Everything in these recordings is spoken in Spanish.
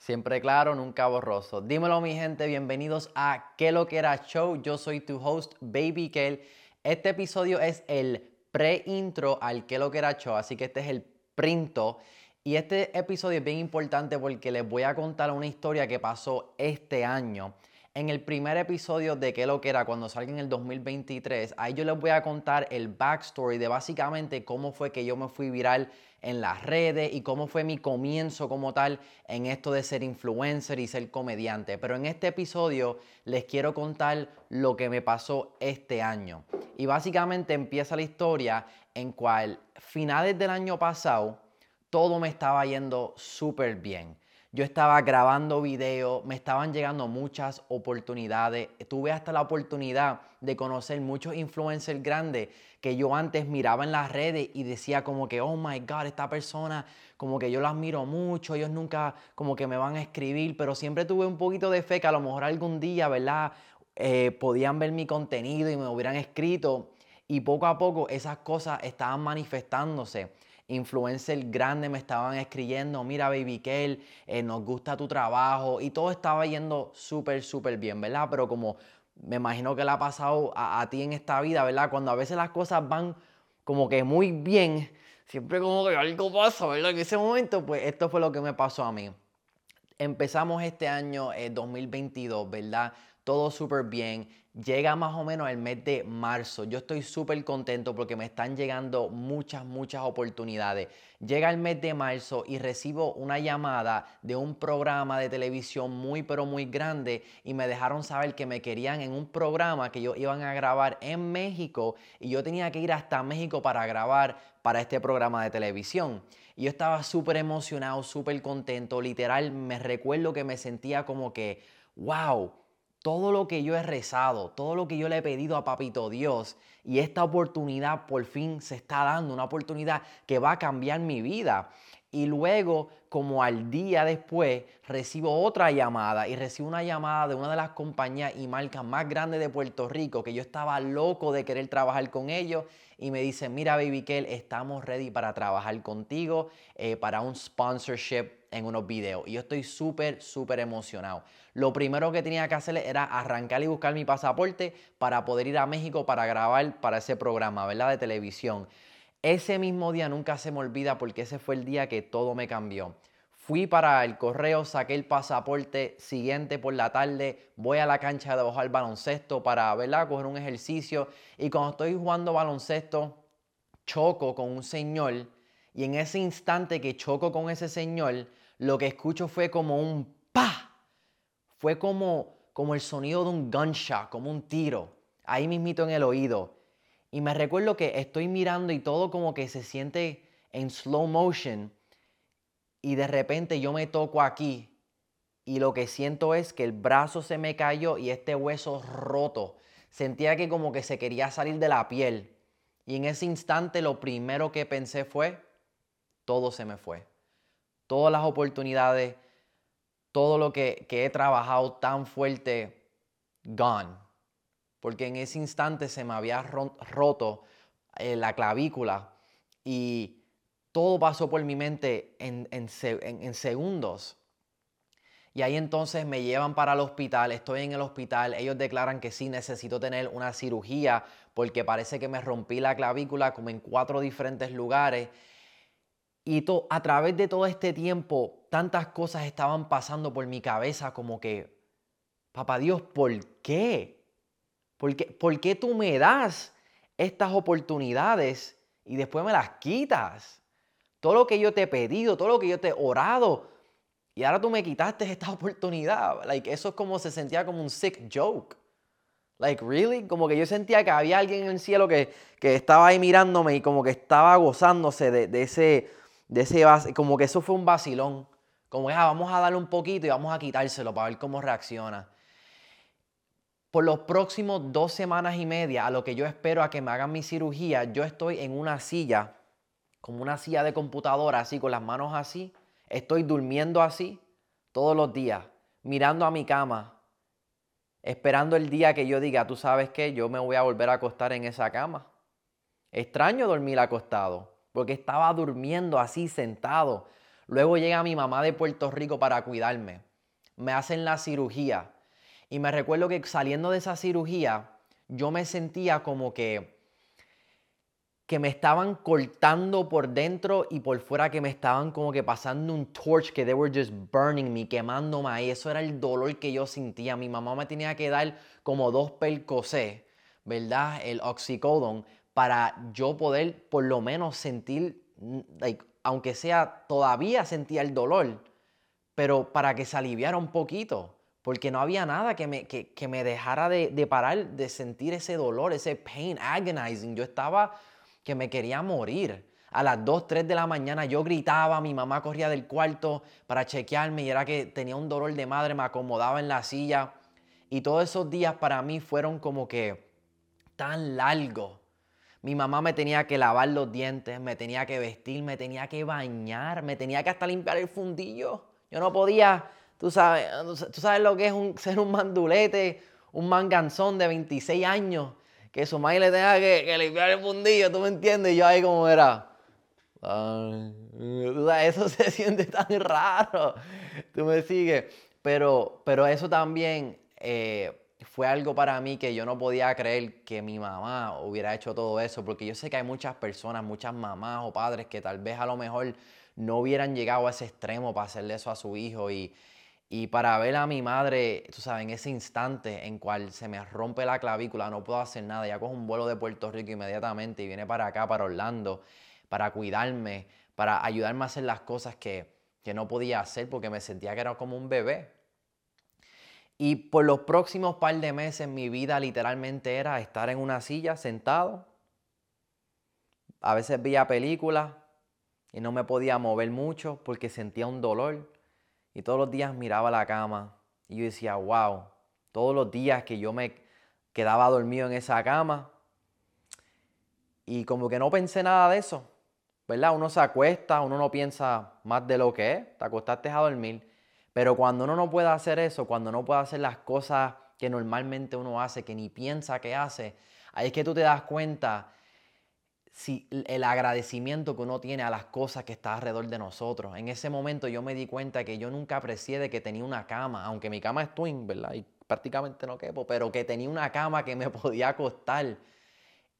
Siempre claro, nunca borroso. Dímelo mi gente, bienvenidos a ¿Qué lo que era show? Yo soy tu host Baby Kel. Este episodio es el pre-intro al ¿Qué lo que era show? Así que este es el printo. Y este episodio es bien importante porque les voy a contar una historia que pasó este año. En el primer episodio de ¿Qué lo que era? Cuando salga en el 2023, ahí yo les voy a contar el backstory de básicamente cómo fue que yo me fui viral en las redes y cómo fue mi comienzo como tal en esto de ser influencer y ser comediante. Pero en este episodio les quiero contar lo que me pasó este año. Y básicamente empieza la historia en cual finales del año pasado todo me estaba yendo súper bien. Yo estaba grabando videos, me estaban llegando muchas oportunidades. Tuve hasta la oportunidad de conocer muchos influencers grandes que yo antes miraba en las redes y decía como que, oh my God, esta persona, como que yo la admiro mucho, ellos nunca como que me van a escribir, pero siempre tuve un poquito de fe que a lo mejor algún día, ¿verdad? Eh, podían ver mi contenido y me hubieran escrito. Y poco a poco esas cosas estaban manifestándose influencers grandes me estaban escribiendo, mira Baby Kel, eh, nos gusta tu trabajo y todo estaba yendo súper, súper bien, ¿verdad? Pero como me imagino que le ha pasado a, ti en esta vida, ¿verdad? Cuando a veces las cosas van como que muy bien, siempre como que algo pasa, ¿verdad? En ese momento, pues esto fue lo que me pasó a mí. Empezamos este año 2022, eh, ¿verdad? Todo súper bien llega más o menos el mes de marzo. Yo estoy súper contento porque me están llegando muchas, muchas oportunidades. Llega el mes de marzo y recibo una llamada de un programa de televisión muy, pero muy grande y me dejaron saber que me querían en un programa que ellos iban a grabar en México y yo tenía que ir hasta México para grabar para este programa de televisión. Yo estaba súper emocionado, súper contento. Literal, me recuerdo que me sentía como que, wow todo lo que yo he rezado, todo lo que yo le he pedido a Papito Dios y esta oportunidad por fin se está dando, una oportunidad que va a cambiar mi vida. Y luego, como al día después, recibo otra llamada y recibo una llamada de una de las compañías y marcas más grandes de Puerto Rico, que yo estaba loco de querer trabajar con ellos. Y me dicen, mira, Baby Kel, estamos ready para trabajar contigo, eh, para un sponsorship en unos videos. Y yo estoy súper, súper emocionado. Lo primero que tenía que hacer era arrancar y buscar mi pasaporte para poder ir a México para grabar para ese programa, ¿verdad? De televisión. Ese mismo día nunca se me olvida porque ese fue el día que todo me cambió. Fui para el correo, saqué el pasaporte, siguiente por la tarde voy a la cancha de bajar baloncesto para, ¿verdad? Coger un ejercicio. Y cuando estoy jugando baloncesto, choco con un señor. Y en ese instante que choco con ese señor, lo que escucho fue como un pa. Fue como, como el sonido de un gunshot, como un tiro, ahí mismito en el oído. Y me recuerdo que estoy mirando y todo como que se siente en slow motion. Y de repente yo me toco aquí y lo que siento es que el brazo se me cayó y este hueso roto. Sentía que como que se quería salir de la piel. Y en ese instante lo primero que pensé fue, todo se me fue. Todas las oportunidades, todo lo que, que he trabajado tan fuerte, gone porque en ese instante se me había roto eh, la clavícula y todo pasó por mi mente en, segundos. Y ahí entonces me llevan para el hospital, estoy en el hospital, ellos declaran que sí necesito tener una cirugía porque parece que me rompí la clavícula como en cuatro diferentes lugares. Y a través de todo este tiempo, tantas cosas estaban pasando por mi cabeza como que, papá Dios, ¿por qué? ¿Por qué, tú me das estas oportunidades y después me las quitas? Todo lo que yo te he pedido, todo lo que yo te he orado, y ahora tú me quitaste esta oportunidad. Like, eso es como se sentía como un sick joke. Like, really? Como que yo sentía que había alguien en el cielo que, estaba ahí mirándome y como que estaba gozándose de, ese, de ese, como que eso fue un vacilón. Como que ah, vamos a darle un poquito y vamos a quitárselo para ver cómo reacciona por los próximos dos semanas y media, a lo que yo espero a que me hagan mi cirugía, yo estoy en una silla, como una silla de computadora, así, con las manos así. Estoy durmiendo así todos los días, mirando a mi cama, esperando el día que yo diga, tú sabes que yo me voy a volver a acostar en esa cama. Extraño dormir acostado, porque estaba durmiendo así sentado. Luego llega mi mamá de Puerto Rico para cuidarme. Me hacen la cirugía. Y me recuerdo que saliendo de esa cirugía, yo me sentía como que que me estaban cortando por dentro y por fuera, que me estaban como que pasando un torch, que they were just burning me, quemándome ahí. Eso era el dolor que yo sentía. Mi mamá me tenía que dar como dos percocés, ¿verdad? El oxycodone, para yo poder por lo menos sentir, aunque sea, todavía sentía el dolor, pero para que se aliviara un poquito porque no había nada que me, que, que me dejara de, de, parar de sentir ese dolor, ese pain, agonizing. Yo estaba que me quería morir. A las 2, 3 de la mañana yo gritaba, mi mamá corría del cuarto para chequearme y era que tenía un dolor de madre, me acomodaba en la silla. Y todos esos días para mí fueron como que tan largos. Mi mamá me tenía que lavar los dientes, me tenía que vestir, me tenía que bañar, me tenía que hasta limpiar el fundillo. Yo no podía, tú sabes, tú sabes lo que es ser un mandulete, un manganzón de 26 años que su madre le tenga que, limpiar el fundillo, ¿tú me entiendes? Y yo ahí como era. eso se siente tan raro. Tú me sigues. Pero, pero eso también eh, fue algo para mí que yo no podía creer que mi mamá hubiera hecho todo eso, porque yo sé que hay muchas personas, muchas mamás o padres que tal vez a lo mejor no hubieran llegado a ese extremo para hacerle eso a su hijo y, y para ver a mi madre, tú sabes, en ese instante en cual se me rompe la clavícula, no puedo hacer nada, ya cojo un vuelo de Puerto Rico inmediatamente y viene para acá, para Orlando, para cuidarme, para ayudarme a hacer las cosas que, que no podía hacer porque me sentía que era como un bebé. Y por los próximos par de meses mi vida literalmente era estar en una silla sentado. A veces veía películas y no me podía mover mucho porque sentía un dolor y todos los días miraba la cama y yo decía, wow, todos los días que yo me quedaba dormido en esa cama y como que no pensé nada de eso, ¿verdad? Uno se acuesta, uno no piensa más de lo que es, te acostaste a dormir, pero cuando uno no puede hacer eso, cuando no puede hacer las cosas que normalmente uno hace, que ni piensa que hace, ahí es que tú te das cuenta si el agradecimiento que uno tiene a las cosas que está alrededor de nosotros. En ese momento yo me di cuenta que yo nunca aprecié de que tenía una cama, aunque mi cama es twin, ¿verdad? Y prácticamente no quepo, pero que tenía una cama que me podía acostar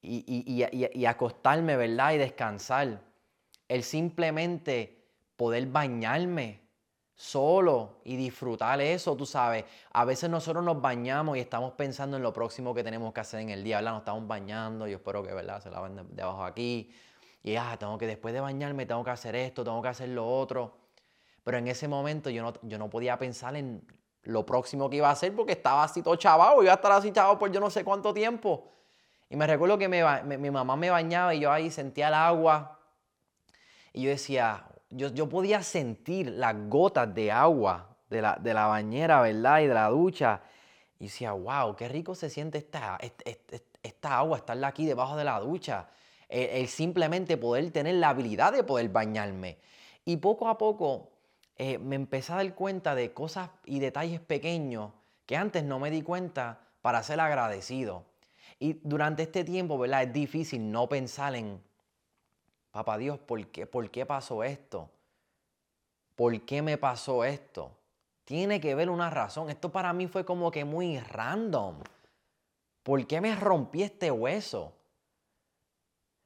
y, y acostarme, ¿verdad? Y descansar. El simplemente poder bañarme, solo y disfrutar eso, tú sabes. A veces nosotros nos bañamos y estamos pensando en lo próximo que tenemos que hacer en el día, ¿verdad? Nos estamos bañando, yo espero que, ¿verdad? Se laven de, abajo aquí. Y, ah, tengo que, después de bañarme, tengo que hacer esto, tengo que hacer lo otro. Pero en ese momento yo no, yo no podía pensar en lo próximo que iba a hacer porque estaba así todo chavado, iba a estar así chavado por yo no sé cuánto tiempo. Y me recuerdo que mi mamá me bañaba y yo ahí sentía el agua. Y yo decía, yo, podía sentir las gotas de agua de la, de la, bañera, ¿verdad? Y de la ducha. Y decía, wow, qué rico se siente esta, esta, agua, estarla aquí debajo de la ducha. El, simplemente poder tener la habilidad de poder bañarme. Y poco a poco eh, me empecé a dar cuenta de cosas y detalles pequeños que antes no me di cuenta para ser agradecido. Y durante este tiempo, ¿verdad? Es difícil no pensar en Papá Dios, ¿por qué, ¿por qué pasó esto? ¿Por qué me pasó esto? Tiene que ver una razón. Esto para mí fue como que muy random. ¿Por qué me rompí este hueso?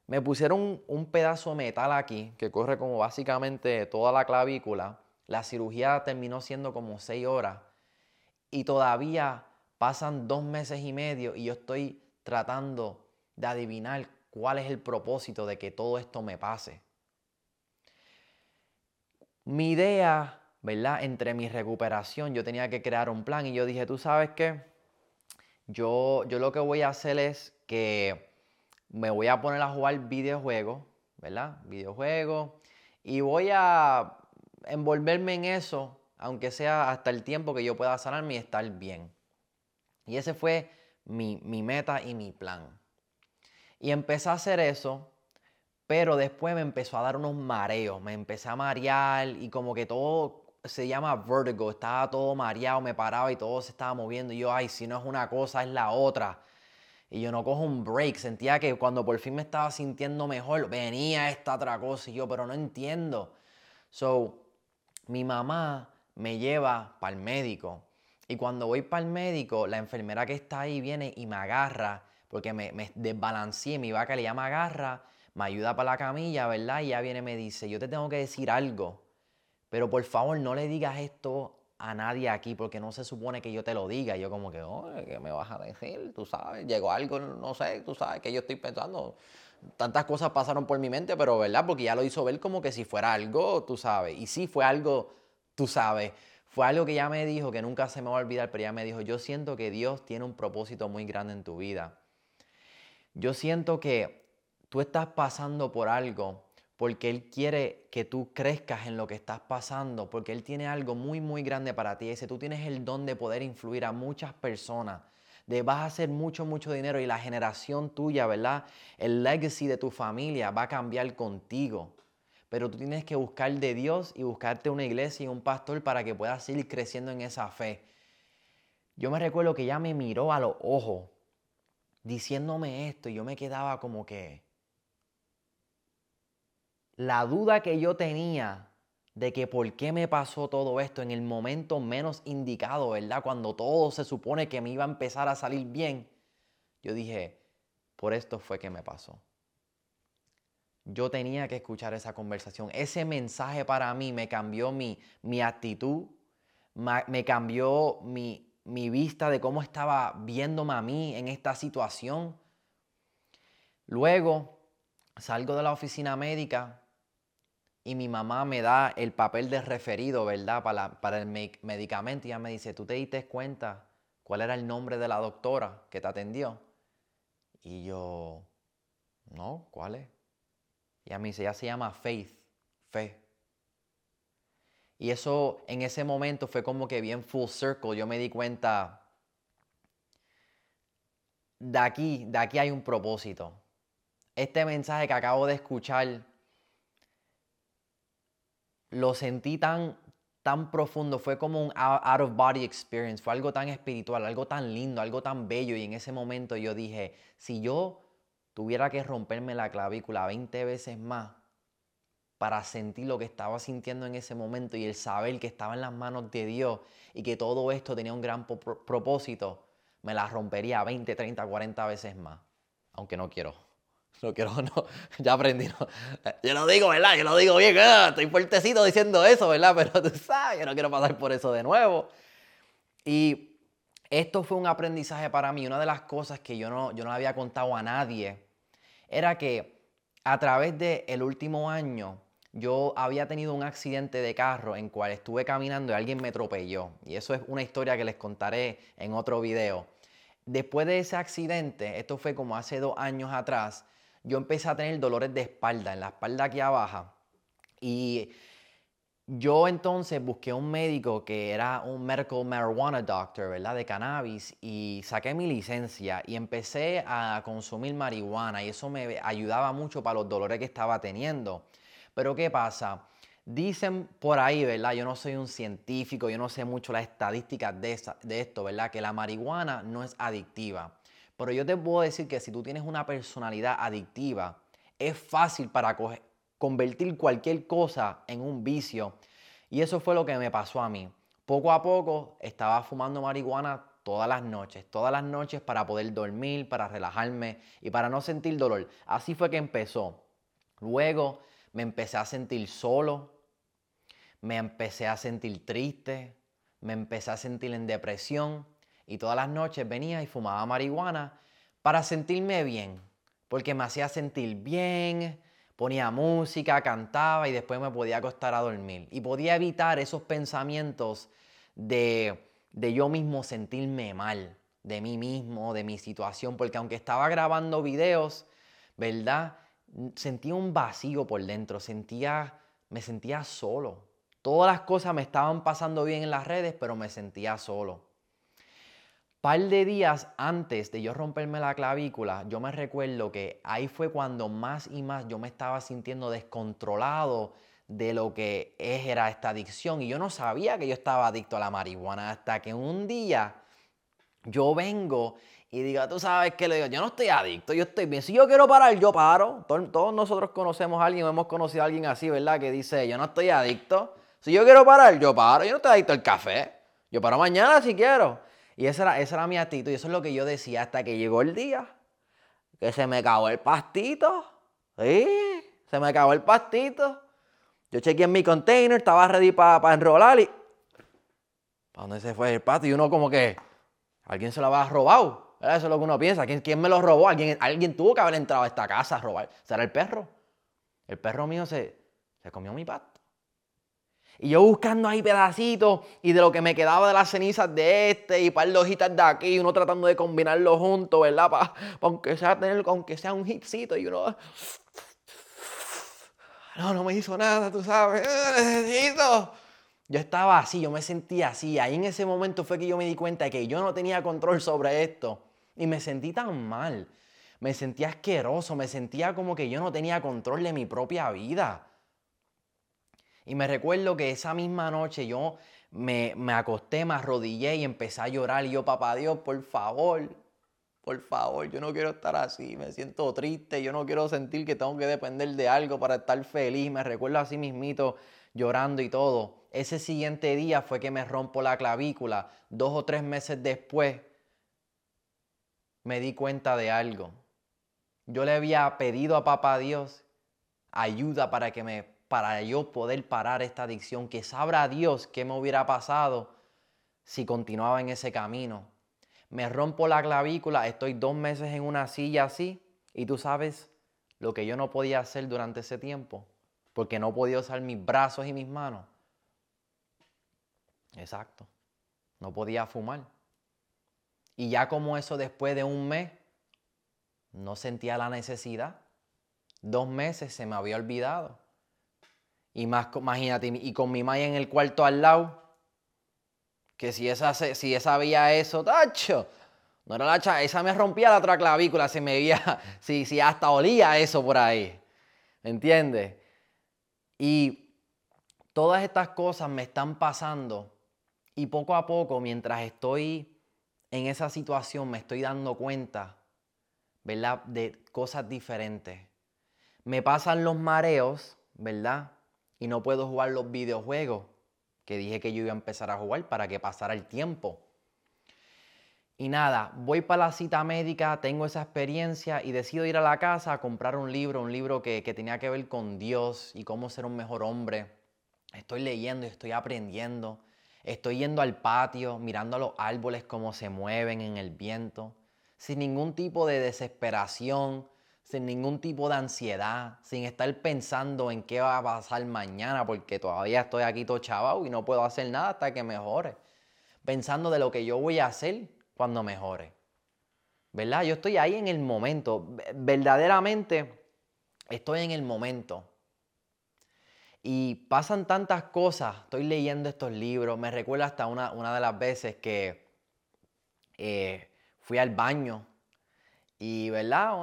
Me pusieron un, pedazo de metal aquí que corre como básicamente toda la clavícula. La cirugía terminó siendo como seis horas y todavía pasan dos meses y medio y yo estoy tratando de adivinar cuál es el propósito de que todo esto me pase. Mi idea, ¿verdad? Entre mi recuperación, yo tenía que crear un plan y yo dije, tú sabes qué, yo, yo lo que voy a hacer es que me voy a poner a jugar videojuegos, ¿verdad? Videojuegos. Y voy a envolverme en eso, aunque sea hasta el tiempo que yo pueda sanarme y estar bien. Y ese fue mi, mi meta y mi plan. Y empecé a hacer eso, pero después me empezó a dar unos mareos, me empecé a marear y como que todo se llama vertigo, estaba todo mareado, me paraba y todo se estaba moviendo y yo, ay, si no es una cosa, es la otra. Y yo no cojo un break, sentía que cuando por fin me estaba sintiendo mejor, venía esta otra cosa y yo, pero no entiendo. So, mi mamá me lleva para el médico. Y cuando voy para el médico, la enfermera que está ahí viene y me agarra, porque me, me desbalanceé, mi vaca le llama agarra, me ayuda para la camilla, ¿verdad? Y ya viene y me dice, yo te tengo que decir algo, pero por favor no le digas esto a nadie aquí, porque no se supone que yo te lo diga. Yo como que, oye, ¿qué me vas a decir? Tú sabes, llegó algo, no sé, tú sabes, que yo estoy pensando. Tantas cosas pasaron por mi mente, pero ¿verdad? Porque ya lo hizo ver como que si fuera algo, tú sabes. Y sí fue algo, tú sabes. Fue algo que ya me dijo, que nunca se me va a olvidar, pero ya me dijo, yo siento que Dios tiene un propósito muy grande en tu vida. Yo siento que tú estás pasando por algo porque Él quiere que tú crezcas en lo que estás pasando, porque Él tiene algo muy, muy grande para ti. Ese tú tienes el don de poder influir a muchas personas, de vas a hacer mucho, mucho dinero y la generación tuya, ¿verdad? El legacy de tu familia va a cambiar contigo pero tú tienes que buscar de Dios y buscarte una iglesia y un pastor para que puedas seguir creciendo en esa fe. Yo me recuerdo que ella me miró a los ojos diciéndome esto yo me quedaba como que la duda que yo tenía de que por qué me pasó todo esto en el momento menos indicado, ¿verdad? Cuando todo se supone que me iba a empezar a salir bien, yo dije, por esto fue que me pasó yo tenía que escuchar esa conversación. Ese mensaje para mí me cambió mi, mi actitud, me cambió mi, mi vista de cómo estaba viéndome a mí en esta situación. Luego salgo de la oficina médica y mi mamá me da el papel de referido, ¿verdad? Para, el medicamento y ella me dice, ¿tú te diste cuenta cuál era el nombre de la doctora que te atendió? Y yo, no, ¿cuál es? Y a mí se, ella se llama Faith, fe. Y eso en ese momento fue como que bien full circle. Yo me di cuenta, de aquí, de aquí hay un propósito. Este mensaje que acabo de escuchar, lo sentí tan, tan profundo, fue como un out of body experience, fue algo tan espiritual, algo tan lindo, algo tan bello. Y en ese momento yo dije, si yo tuviera que romperme la clavícula 20 veces más para sentir lo que estaba sintiendo en ese momento y el saber que estaba en las manos de Dios y que todo esto tenía un gran propósito, me la rompería 20, 30, 40 veces más. Aunque no quiero. No quiero, no. Ya aprendí. Yo lo digo, ¿verdad? Yo lo digo bien. Estoy fuertecito diciendo eso, ¿verdad? Pero tú sabes, yo no quiero pasar por eso de nuevo. Y esto fue un aprendizaje para mí. Una de las cosas que yo no, yo no había contado a nadie era que a través del el último año yo había tenido un accidente de carro en cual estuve caminando y alguien me atropelló. Y eso es una historia que les contaré en otro video. Después de ese accidente, esto fue como hace dos años atrás, yo empecé a tener dolores de espalda, en la espalda aquí abajo. Y yo entonces busqué un médico que era un medical marijuana doctor, ¿verdad? De cannabis y saqué mi licencia y empecé a consumir marihuana y eso me ayudaba mucho para los dolores que estaba teniendo. Pero ¿qué pasa? Dicen por ahí, ¿verdad? Yo no soy un científico, yo no sé mucho las estadísticas de, de esto, ¿verdad? Que la marihuana no es adictiva. Pero yo te puedo decir que si tú tienes una personalidad adictiva, es fácil para convertir cualquier cosa en un vicio. Y eso fue lo que me pasó a mí. Poco a poco estaba fumando marihuana todas las noches, todas las noches para poder dormir, para relajarme y para no sentir dolor. Así fue que empezó. Luego me empecé a sentir solo, me empecé a sentir triste, me empecé a sentir en depresión y todas las noches venía y fumaba marihuana para sentirme bien, porque me hacía sentir bien, ponía música, cantaba y después me podía acostar a dormir. Y podía evitar esos pensamientos de, de yo mismo sentirme mal, de mí mismo, de mi situación, porque aunque estaba grabando videos, ¿verdad? Sentía un vacío por dentro, sentía, me sentía solo. Todas las cosas me estaban pasando bien en las redes, pero me sentía solo par de días antes de yo romperme la clavícula, yo me recuerdo que ahí fue cuando más y más yo me estaba sintiendo descontrolado de lo que era esta adicción. Y yo no sabía que yo estaba adicto a la marihuana hasta que un día yo vengo y digo, tú sabes que le digo, yo no estoy adicto, yo estoy bien. Si yo quiero parar, yo paro. Todos, nosotros conocemos a alguien o hemos conocido a alguien así, ¿verdad? Que dice, yo no estoy adicto. Si yo quiero parar, yo paro. Yo no te adicto el café. Yo paro mañana si quiero. Y esa era, esa era mi actitud. Y eso es lo que yo decía hasta que llegó el día. Que se me acabó el pastito. Sí, se me acabó el pastito. Yo chequeé en mi container, estaba ready para enrolar y... ¿Para dónde se fue el pasto? Y uno como que... Alguien se lo había robado. Eso es lo que uno piensa. ¿Quién, quién me lo robó? ¿Alguien, alguien tuvo que haber entrado a esta casa a robar. ¿Será el perro? El perro mío se, se comió mi pasto. Y yo buscando ahí pedacitos y de lo que me quedaba de las cenizas de este y par de hojitas de aquí, uno tratando de combinarlo juntos, ¿verdad? Para aunque sea tener, aunque sea un hitcito y uno no, no me hizo nada, tú sabes, necesito. Yo estaba así, yo me sentía así. Ahí en ese momento fue que yo me di cuenta de que yo no tenía control sobre esto. Y me sentí tan mal. Me sentía asqueroso, me sentía como que yo no tenía control de mi propia vida. Y me recuerdo que esa misma noche yo me, me acosté, me arrodillé y empecé a llorar. Y yo, papá Dios, por favor, por favor, yo no quiero estar así, me siento triste, yo no quiero sentir que tengo que depender de algo para estar feliz. Me recuerdo así mismito llorando y todo. Ese siguiente día fue que me rompo la clavícula. Dos o tres meses después me di cuenta de algo. Yo le había pedido a papá Dios ayuda para que me para yo poder parar esta adicción, que sabrá Dios qué me hubiera pasado si continuaba en ese camino me rompo la clavícula, estoy dos meses en una silla así y tú sabes lo que yo no podía hacer durante ese tiempo, porque no podía usar mis brazos y mis manos. Exacto, no podía fumar. Y ya como eso después de un mes, no sentía la necesidad. Dos meses se me había olvidado. Y más, imagínate, y con mi maya en el cuarto al lado, que si esa, si esa veía eso, tacho, no era la esa me rompía la otra clavícula, se me veía, si, si hasta olía eso por ahí. ¿Me entiendes? Y todas estas cosas me están pasando y poco a poco, mientras estoy en esa situación, me estoy dando cuenta, ¿verdad? De cosas diferentes. Me pasan los mareos, ¿verdad? Y no puedo jugar los videojuegos que dije que yo iba a empezar a jugar para que pasara el tiempo. Y nada, voy para la cita médica, tengo esa experiencia y decido ir a la casa a comprar un libro, un libro que, tenía que ver con Dios y cómo ser un mejor hombre. Estoy leyendo y estoy aprendiendo. Estoy yendo al patio, mirando a los árboles cómo se mueven en el viento, sin ningún tipo de desesperación, sin ningún tipo de ansiedad, sin estar pensando en qué va a pasar mañana, porque todavía estoy aquí todo chaval y no puedo hacer nada hasta que mejore. Pensando de lo que yo voy a hacer cuando mejore. ¿Verdad? Yo estoy ahí en el momento. Verdaderamente estoy en el momento. Y pasan tantas cosas. Estoy leyendo estos libros. Me recuerda hasta una, una de las veces que eh, fui al baño y, ¿verdad?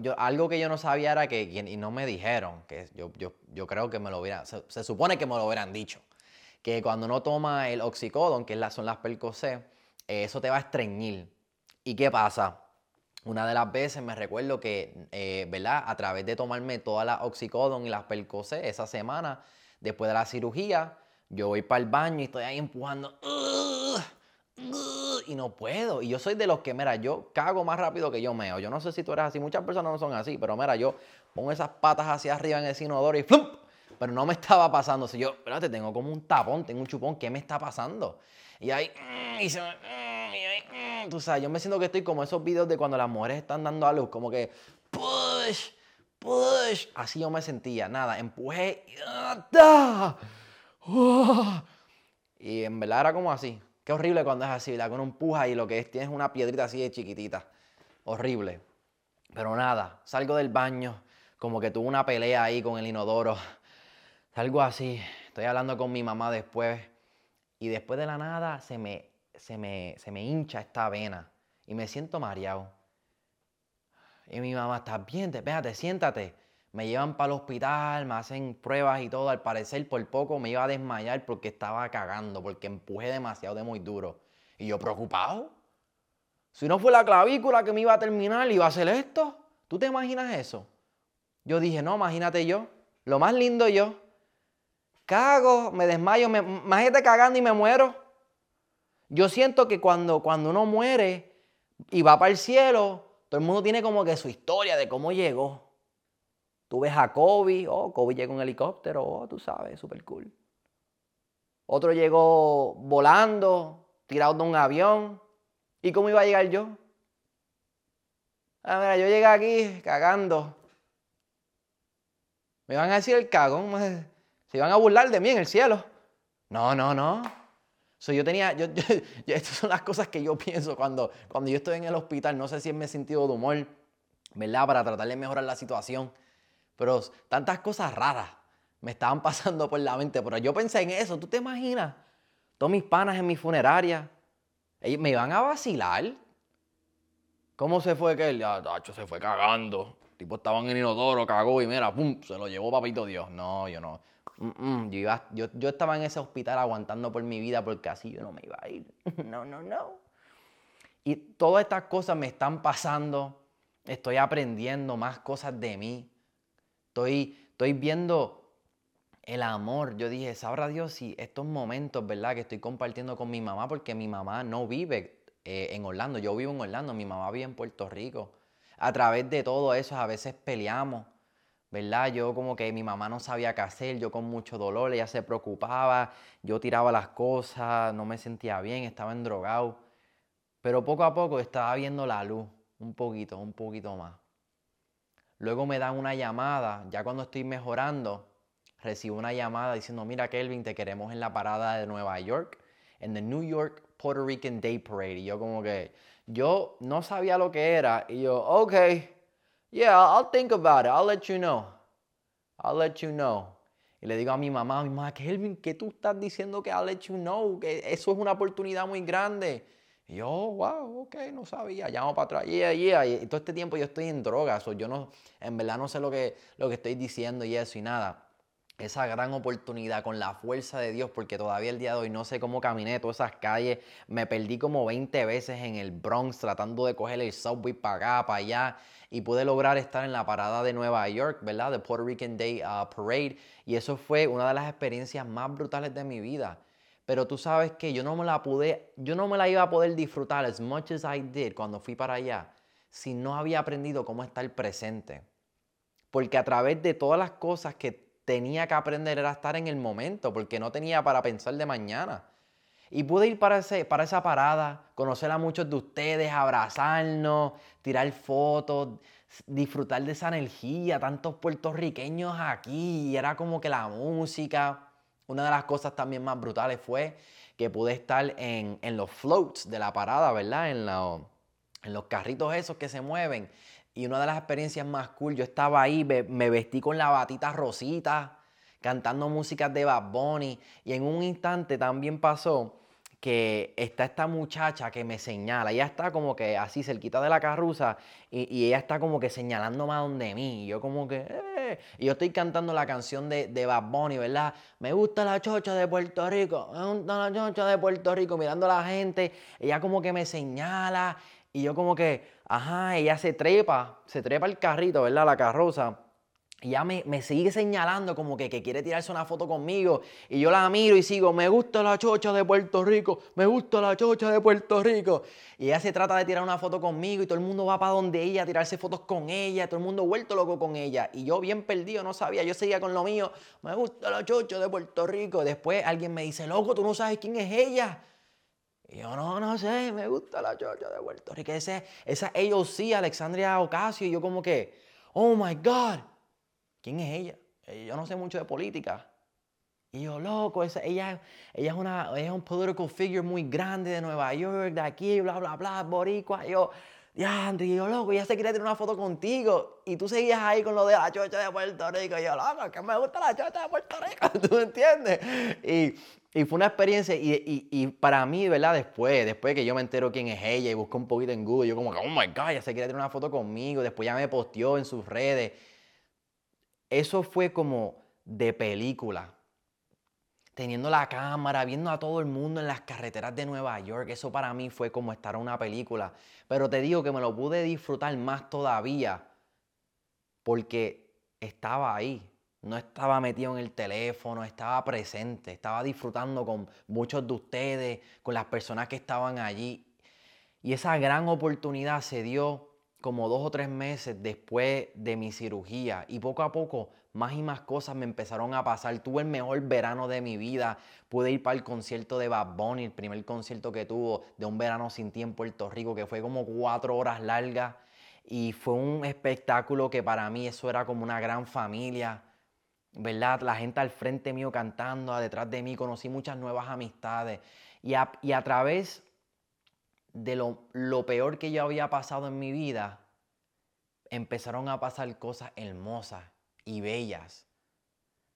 yo, algo que yo no sabía era que, y no me dijeron, que yo, yo, yo creo que me lo hubieran, se, supone que me lo hubieran dicho, que cuando no toma el oxicodon, que son las percocé, eh, eso te va a estreñir. ¿Y qué pasa? Una de las veces me recuerdo que, eh, ¿verdad? A través de tomarme todas las oxicodon y las percocé esa semana, después de la cirugía, yo voy para el baño y estoy ahí empujando y no puedo. Y yo soy de los que, mira, yo cago más rápido que yo meo. Yo no sé si tú eres así, muchas personas no son así, pero mira, yo pongo esas patas hacia arriba en el inodoro y ¡flum! Pero no me estaba pasando. Si yo, espérate, tengo como un tapón, tengo un chupón, ¿qué me está pasando? Y ahí, mm, y se me, mm, tú sabes, yo me siento que estoy como esos videos de cuando las mujeres están dando a luz, como que push, push. Así yo me sentía, nada, empujé y, en verdad era como así. Qué horrible cuando es así, la Con un puja y lo que es, tienes una piedrita así de chiquitita. Horrible. Pero nada, salgo del baño, como que tuve una pelea ahí con el inodoro. Salgo así, estoy hablando con mi mamá después. Y después de la nada se me, se me, se me hincha esta vena. Y me siento mareado. Y mi mamá, ¿estás bien? Espérate, siéntate me llevan para el hospital, me hacen pruebas y todo. Al parecer, por poco me iba a desmayar porque estaba cagando, porque empujé demasiado de muy duro. Y yo preocupado. Si no fue la clavícula que me iba a terminar, iba a hacer esto. ¿Tú te imaginas eso? Yo dije, no, imagínate yo. Lo más lindo yo. cago, me desmayo, me, imagínate cagando y me muero. Yo siento que cuando, cuando uno muere y va para el cielo, todo el mundo tiene como que su historia de cómo llegó. Tú ves a Kobe, oh, Kobe llegó en helicóptero, oh, tú sabes, súper cool. Otro llegó volando, tirado de un avión. ¿Y cómo iba a llegar yo? Ah, mira, yo llegué aquí cagando. Me van a decir el cagón, se iban a burlar de mí en el cielo. No, no, no. So, yo tenía, yo, estas son las cosas que yo pienso cuando, cuando yo estoy en el hospital. No sé si es mi sentido de humor, ¿verdad? Para tratar de mejorar la situación. Pero tantas cosas raras me estaban pasando por la mente. Pero yo pensé en eso. ¿Tú te imaginas? Todos mis panas en mi funeraria. Ellos me iban a vacilar. ¿Cómo se fue que él? Ya, tacho, se fue cagando. Tipo estaba en el inodoro, cagó y mira, pum, se lo llevó papito Dios. No, yo no. Yo, yo, estaba en ese hospital aguantando por mi vida porque así yo no me iba a ir. no, no, no. Y todas estas cosas me están pasando. Estoy aprendiendo más cosas de mí. Estoy, estoy viendo el amor. Yo dije, sabrá Dios si estos momentos, ¿verdad? Que estoy compartiendo con mi mamá, porque mi mamá no vive eh, en Orlando. Yo vivo en Orlando, mi mamá vive en Puerto Rico. A través de todo eso a veces peleamos ¿verdad? Yo como que mi mamá no sabía qué hacer, yo con mucho dolor, ella se preocupaba, yo tiraba las cosas, no me sentía bien, estaba endrogado. Pero poco a poco estaba viendo la luz, un poquito, un poquito más. Luego me dan una llamada, ya cuando estoy mejorando, recibo una llamada diciendo, mira Kelvin, te queremos en la parada de Nueva York, en the New York Puerto Rican Day Parade. Y yo como que, yo no sabía lo que era, y yo, ok. Yeah, I'll think about it. I'll let you know. I'll let you know. Y le digo a mi mamá, mi mamá, Kelvin, ¿qué tú estás diciendo que I'll let you know? Que eso es una oportunidad muy grande. Y yo, oh, wow, ok, no sabía, llamo para atrás, yeah, yeah. Y todo este tiempo yo estoy en drogas, o yo no, en verdad no sé lo que, lo que estoy diciendo y eso y nada esa gran oportunidad con la fuerza de Dios, porque todavía el día de hoy no sé cómo caminé todas esas calles, me perdí como 20 veces en el Bronx tratando de coger el subway para acá, para allá, y pude lograr estar en la parada de Nueva York, ¿verdad? De Puerto Rican Day uh, Parade, y eso fue una de las experiencias más brutales de mi vida. Pero tú sabes que yo no me la pude, yo no me la iba a poder disfrutar as much as I did cuando fui para allá, si no había aprendido cómo estar presente. Porque a través de todas las cosas que tenía que aprender era estar en el momento, porque no tenía para pensar de mañana. Y pude ir para, ese, para esa parada, conocer a muchos de ustedes, abrazarnos, tirar fotos, disfrutar de esa energía, tantos puertorriqueños aquí, y era como que la música. Una de las cosas también más brutales fue que pude estar en, los floats de la parada, ¿verdad? En, en los carritos esos que se mueven. Y una de las experiencias más cool, yo estaba ahí, me, vestí con la batita rosita, cantando músicas de Bad Bunny. Y en un instante también pasó que está esta muchacha que me señala. Ella está como que así cerquita de la carruza y, ella está como que señalándome a donde mí. Y yo como que... Eh". Y yo estoy cantando la canción de, de Bad Bunny, ¿verdad? Me gusta la chocha de Puerto Rico. Me gusta la chocha de Puerto Rico. Mirando a la gente. Ella como que me señala. Y yo como que, ajá, ella se trepa, se trepa el carrito, ¿verdad? La carroza. Y ya me, sigue señalando como que, que, quiere tirarse una foto conmigo. Y yo la miro y sigo, me gusta la chocha de Puerto Rico, me gusta la chocha de Puerto Rico. Y ella se trata de tirar una foto conmigo y todo el mundo va para donde ella a tirarse fotos con ella, todo el mundo vuelto loco con ella. Y yo bien perdido, no sabía, yo seguía con lo mío, me gusta la chocha de Puerto Rico. Después alguien me dice, loco, tú no sabes quién es ella. Y yo, no, no sé, me gusta la chocha de Puerto Rico. Ese, esa AOC, Alexandria Ocasio, y yo como que, oh my God, ¿quién es ella? Eh, yo no sé mucho de política. Y yo, loco, esa, ella, ella, es una, ella es un political figure muy grande de Nueva York, de aquí, bla, bla, bla, boricua. Y yo, ya, y yo, loco, ya se quería tener una foto contigo. Y tú seguías ahí con lo de la chocha de Puerto Rico. Y yo, loco, que me gusta la chocha de Puerto Rico. ¿Tú me entiendes? Y y fue una experiencia, y, para mí, ¿verdad? Después, después que yo me entero quién es ella y busco un poquito en Google, yo como oh my God, ya se quiere tener una foto conmigo, después ya me posteó en sus redes. Eso fue como de película. Teniendo la cámara, viendo a todo el mundo en las carreteras de Nueva York, eso para mí fue como estar en una película. Pero te digo que me lo pude disfrutar más todavía porque estaba ahí, no estaba metido en el teléfono, estaba presente, estaba disfrutando con muchos de ustedes, con las personas que estaban allí. Y esa gran oportunidad se dio como dos o tres meses después de mi cirugía y poco a poco más y más cosas me empezaron a pasar. Tuve el mejor verano de mi vida. Pude ir para el concierto de Bad Bunny, el primer concierto que tuvo de un verano sin tiempo en Puerto Rico, que fue como cuatro horas largas. Y fue un espectáculo que para mí eso era como una gran familia. ¿Verdad? La gente al frente mío cantando, detrás de mí, conocí muchas nuevas amistades. Y a, través de lo, lo peor que yo había pasado en mi vida, empezaron a pasar cosas hermosas y bellas.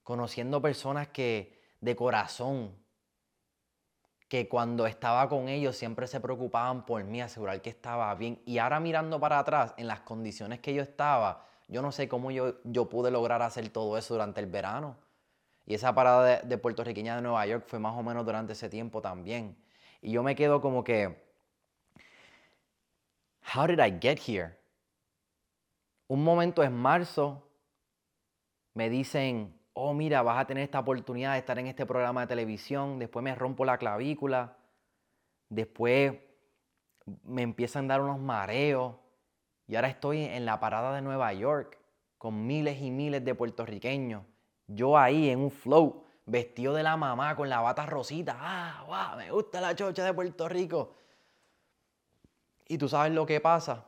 Conociendo personas que de corazón, que cuando estaba con ellos siempre se preocupaban por mí, asegurar que estaba bien. Y ahora mirando para atrás, en las condiciones que yo estaba, yo no sé cómo yo, yo pude lograr hacer todo eso durante el verano. Y esa parada de, de puertorriqueña de Nueva York fue más o menos durante ese tiempo también. Y yo me quedo como que, How did I get here? Un momento es marzo, me dicen, oh mira, vas a tener esta oportunidad de estar en este programa de televisión, después me rompo la clavícula, después me empiezan a dar unos mareos y ahora estoy en la parada de Nueva York con miles y miles de puertorriqueños, yo ahí en un flow, vestido de la mamá con la bata rosita, ah, wow, me gusta la chocha de Puerto Rico. Y tú sabes lo que pasa.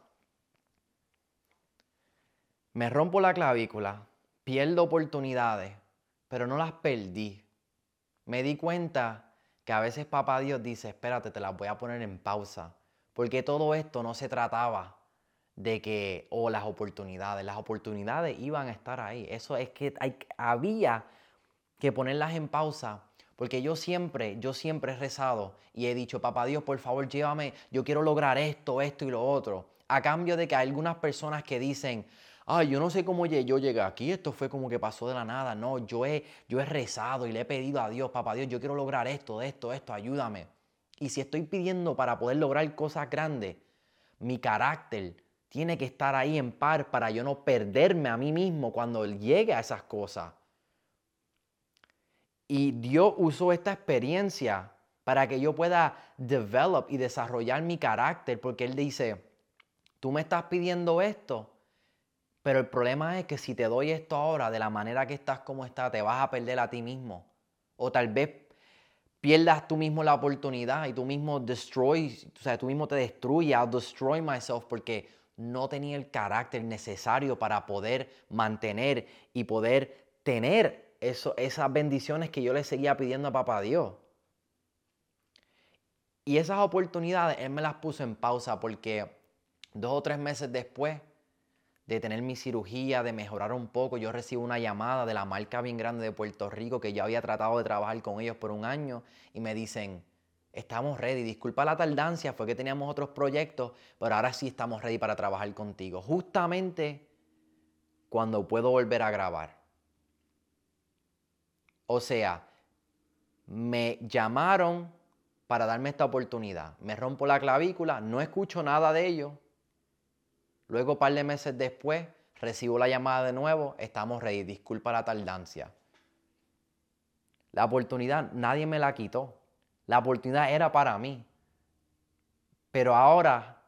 Me rompo la clavícula, pierdo oportunidades, pero no las perdí. Me di cuenta que a veces papá Dios dice, espérate, te las voy a poner en pausa, porque todo esto no se trataba de que, o las oportunidades, las oportunidades iban a estar ahí. Eso es que había que ponerlas en pausa porque yo siempre, yo siempre he rezado y he dicho, papá Dios, por favor, llévame, yo quiero lograr esto, esto y lo otro. A cambio de que hay algunas personas que dicen, ay, yo no sé cómo yo llegué aquí, esto fue como que pasó de la nada. No, yo he, yo he rezado y le he pedido a Dios, papá Dios, yo quiero lograr esto, esto, esto, ayúdame. Y si estoy pidiendo para poder lograr cosas grandes, mi carácter tiene que estar ahí en par para yo no perderme a mí mismo cuando llegue a esas cosas. Y Dios usó esta experiencia para que yo pueda develop y desarrollar mi carácter, porque Él dice, tú me estás pidiendo esto, pero el problema es que si te doy esto ahora de la manera que estás como estás, te vas a perder a ti mismo. O tal vez pierdas tú mismo la oportunidad y tú mismo destroy, o sea, tú mismo te destruyes, I'll destroy myself porque no tenía el carácter necesario para poder mantener y poder tener esas bendiciones que yo le seguía pidiendo a papá Dios. Y esas oportunidades Él me las puso en pausa porque dos o tres meses después de tener mi cirugía, de mejorar un poco, yo recibo una llamada de la marca bien grande de Puerto Rico que yo había tratado de trabajar con ellos por un año y me dicen, estamos ready, disculpa la tardancia, fue que teníamos otros proyectos, pero ahora sí estamos ready para trabajar contigo, justamente cuando puedo volver a grabar. O sea, me llamaron para darme esta oportunidad. Me rompo la clavícula, no escucho nada de ellos. Luego, un par de meses después, recibo la llamada de nuevo, estamos ready, disculpa la tardancia. La oportunidad nadie me la quitó. La oportunidad era para mí. Pero ahora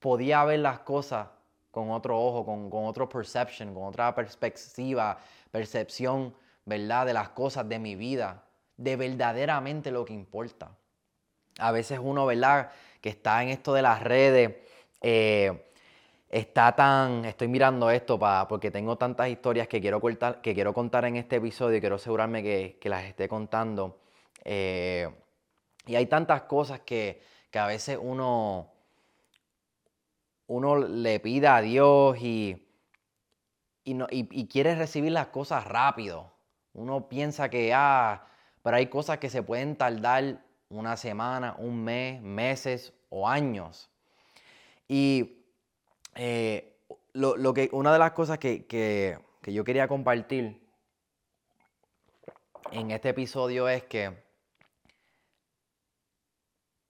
podía ver las cosas con otro ojo, con, con otro perception, con otra perspectiva, percepción ¿verdad? De las cosas de mi vida, de verdaderamente lo que importa. A veces uno, ¿verdad? Que está en esto de las redes, eh, está tan, estoy mirando esto para, porque tengo tantas historias que quiero, contar, que quiero contar en este episodio y quiero asegurarme que, las esté contando. Eh, y hay tantas cosas que, que a veces uno, uno le pide a Dios y, y, no, y quiere recibir las cosas rápido. Uno piensa que, ah, pero hay cosas que se pueden tardar una semana, un mes, meses o años. Y eh, lo, que, una de las cosas que, que yo quería compartir en este episodio es que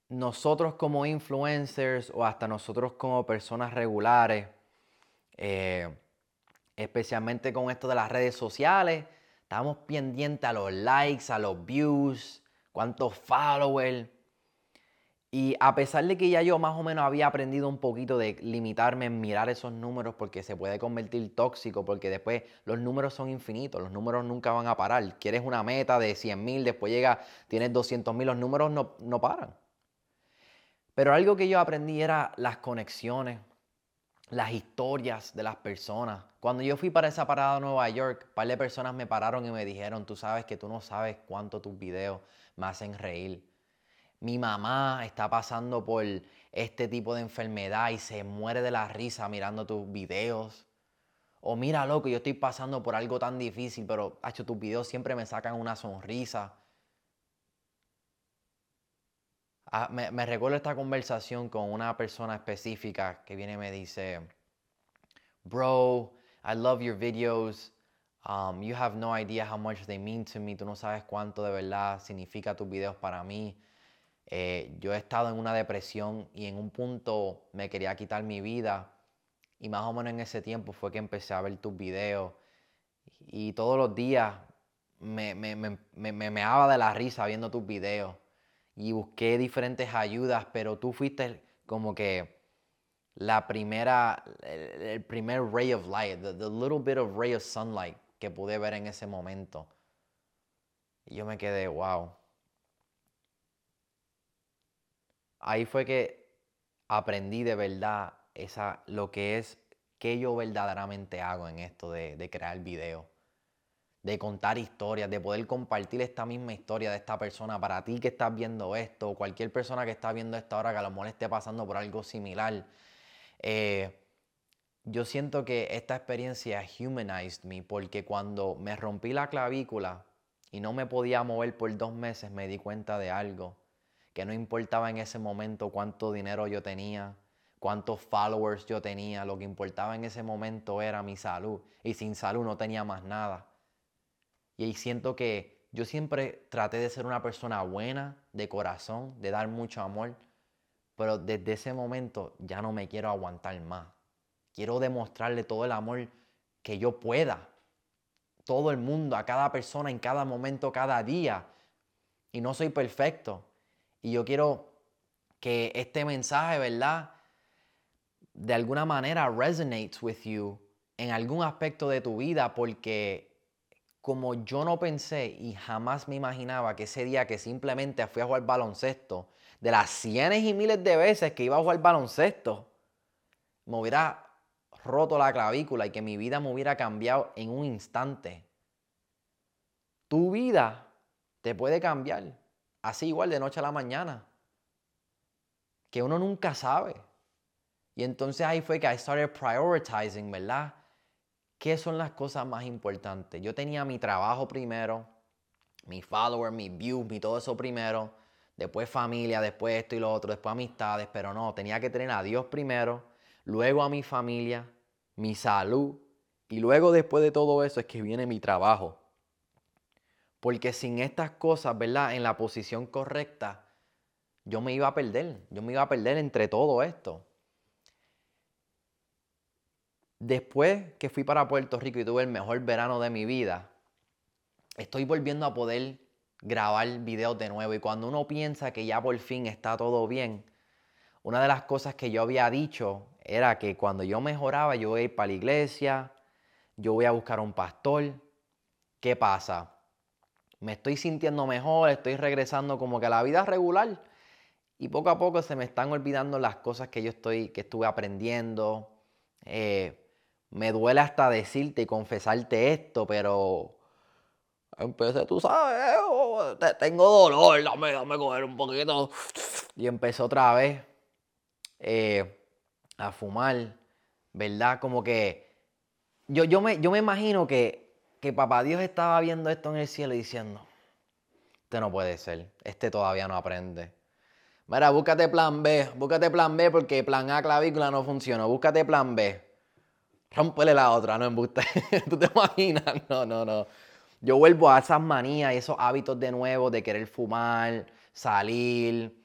nosotros como influencers o hasta nosotros como personas regulares, eh, especialmente con esto de las redes sociales, Estábamos pendientes a los likes, a los views, cuántos followers. Y a pesar de que ya yo más o menos había aprendido un poquito de limitarme en mirar esos números porque se puede convertir tóxico, porque después los números son infinitos, los números nunca van a parar. Quieres una meta de 100 mil, después llega, tienes 200 mil, los números no, no paran. Pero algo que yo aprendí era las conexiones, las historias de las personas. Cuando yo fui para esa parada a Nueva York, un par de personas me pararon y me dijeron, tú sabes que tú no sabes cuánto tus videos me hacen reír mi mamá está pasando por este tipo de enfermedad y se muere de la risa mirando tus videos. O mira, loco, yo estoy pasando por algo tan difícil, pero hecho tus videos siempre me sacan una sonrisa. Ah, me, recuerdo esta conversación con una persona específica que viene y me dice, bro, I love your videos. Um, you have no idea how much they mean to me. Tú no sabes cuánto de verdad significa tus videos para mí. Eh, yo he estado en una depresión y en un punto me quería quitar mi vida. Y más o menos en ese tiempo fue que empecé a ver tus videos. Y todos los días me, me, me, me, de la risa viendo tus videos. Y busqué diferentes ayudas, pero tú fuiste como que la primera, el, primer ray of light, the, the little bit of ray of sunlight que pude ver en ese momento. Y yo me quedé, wow ahí fue que aprendí de verdad esa, lo que es que yo verdaderamente hago en esto de, crear video, de contar historias, de poder compartir esta misma historia de esta persona para ti que estás viendo esto, cualquier persona que está viendo esto ahora que a lo mejor esté pasando por algo similar. Eh, yo siento que esta experiencia humanized me porque cuando me rompí la clavícula y no me podía mover por dos meses me di cuenta de algo que no importaba en ese momento cuánto dinero yo tenía, cuántos followers yo tenía, lo que importaba en ese momento era mi salud y sin salud no tenía más nada. Y ahí siento que yo siempre traté de ser una persona buena, de corazón, de dar mucho amor, pero desde ese momento ya no me quiero aguantar más. Quiero demostrarle todo el amor que yo pueda. Todo el mundo, a cada persona, en cada momento, cada día. Y no soy perfecto, y yo quiero que este mensaje, ¿verdad? De alguna manera resonates with you en algún aspecto de tu vida porque como yo no pensé y jamás me imaginaba que ese día que simplemente fui a jugar baloncesto, de las cientos y miles de veces que iba a jugar baloncesto, me hubiera roto la clavícula y que mi vida me hubiera cambiado en un instante. Tu vida te puede cambiar así igual de noche a la mañana. Que uno nunca sabe. Y entonces ahí fue que I started prioritizing, ¿verdad? ¿Qué son las cosas más importantes? Yo tenía mi trabajo primero, mi follower, mi views, mi todo eso primero, después familia, después esto y lo otro, después amistades, pero no, tenía que tener a Dios primero, luego a mi familia, mi salud, y luego después de todo eso es que viene mi trabajo. Porque sin estas cosas, ¿verdad? En la posición correcta, yo me iba a perder. Yo me iba a perder entre todo esto. Después que fui para Puerto Rico y tuve el mejor verano de mi vida, estoy volviendo a poder grabar videos de nuevo. Y cuando uno piensa que ya por fin está todo bien, una de las cosas que yo había dicho era que cuando yo mejoraba, yo voy a ir para la iglesia, yo voy a buscar un pastor. ¿Qué pasa? Me estoy sintiendo mejor, estoy regresando como que a la vida regular y poco a poco se me están olvidando las cosas que yo estoy, que estuve aprendiendo. Eh, me duele hasta decirte y confesarte esto, pero empecé, tú sabes, oh, tengo dolor, dame, dame coger un poquito. Y empecé otra vez eh, a fumar, ¿verdad? Como que yo, yo, me, yo me imagino que que papá Dios estaba viendo esto en el cielo y diciendo, este no puede ser, este todavía no aprende. Mira, búscate plan B, búscate plan B porque plan A clavícula no funciona, búscate plan B. Rómpele la otra, no embuste. ¿Tú te imaginas? No, no, no. Yo vuelvo a esas manías y esos hábitos de nuevo de querer fumar, salir.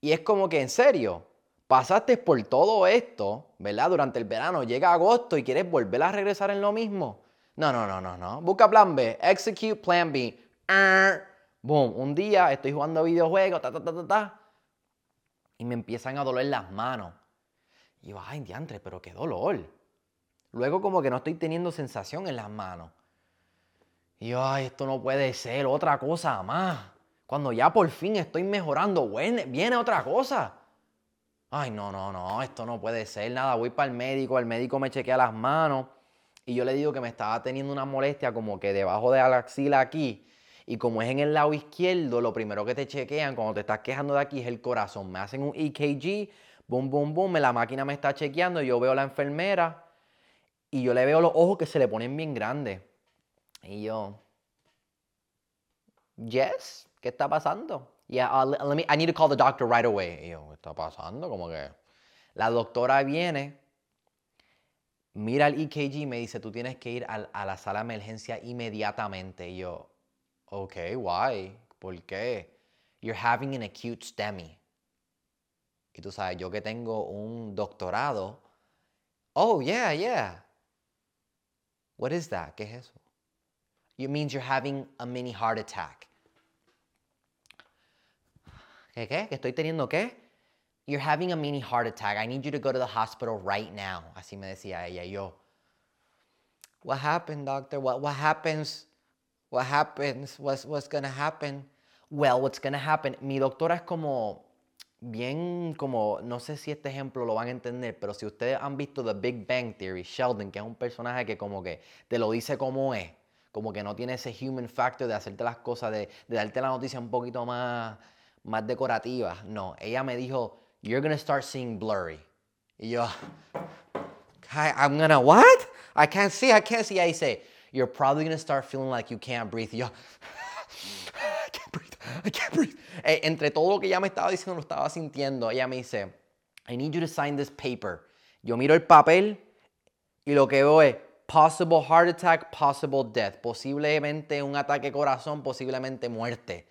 Y es como que en serio, pasaste por todo esto, ¿verdad? Durante el verano, llega agosto y quieres volver a regresar en lo mismo. No, no, no, no, no. Busca plan B. Execute plan B. Boom. Un día estoy jugando videojuegos, ta, ta, ta, ta, ta. Y me empiezan a doler las manos. Y yo, ay, diantre, pero qué dolor. Luego como que no estoy teniendo sensación en las manos. Y yo, ay, esto no puede ser, otra cosa más. Cuando ya por fin estoy mejorando, viene otra cosa. Ay, no, no, no, esto no puede ser nada. Voy para el médico, el médico me chequea las manos y yo le digo que me estaba teniendo una molestia como que debajo de la axila aquí. Y como es en el lado izquierdo, lo primero que te chequean cuando te estás quejando de aquí es el corazón. Me hacen un EKG, boom, boom, boom, la máquina me está chequeando, yo veo a la enfermera y yo le veo los ojos que se le ponen bien grandes. Y yo, yes, ¿qué está pasando? Yeah, uh, let me, I need to call the doctor right away. Y yo, ¿qué está pasando? Como que la doctora viene, mira el EKG y me dice, tú tienes que ir a, la sala de emergencia inmediatamente. Yo, ok, why? ¿Por qué? You're having an acute STEMI. Y tú sabes, yo que tengo un doctorado. Oh, yeah, yeah. What is that? ¿Qué es eso? It means you're having a mini heart attack. ¿Qué, qué? ¿Que estoy teniendo qué? You're having a mini heart attack. I need you to go to the hospital right now. Así me decía ella. yo, what happened, doctor? What, what happens? What happens? What's, what's going to happen? Well, what's going happen? Mi doctora es como bien como, no sé si este ejemplo lo van a entender, pero si ustedes han visto The Big Bang Theory, Sheldon, que es un personaje que como que te lo dice como es, como que no tiene ese human factor de hacerte las cosas, de, de darte la noticia un poquito más, más decorativa. No, ella me dijo, you're gonna start seeing blurry. Yo, I'm gonna what? I can't see, I can't see. Ahí dice, you're probably gonna start feeling like you can't breathe. Yo, I can't breathe, I can't breathe. Eh, entre todo lo que ella me estaba diciendo, lo estaba sintiendo. Ella me dice, I need you to sign this paper. Yo miro el papel y lo que veo es possible heart attack, possible death. Posiblemente un ataque corazón, posiblemente muerte.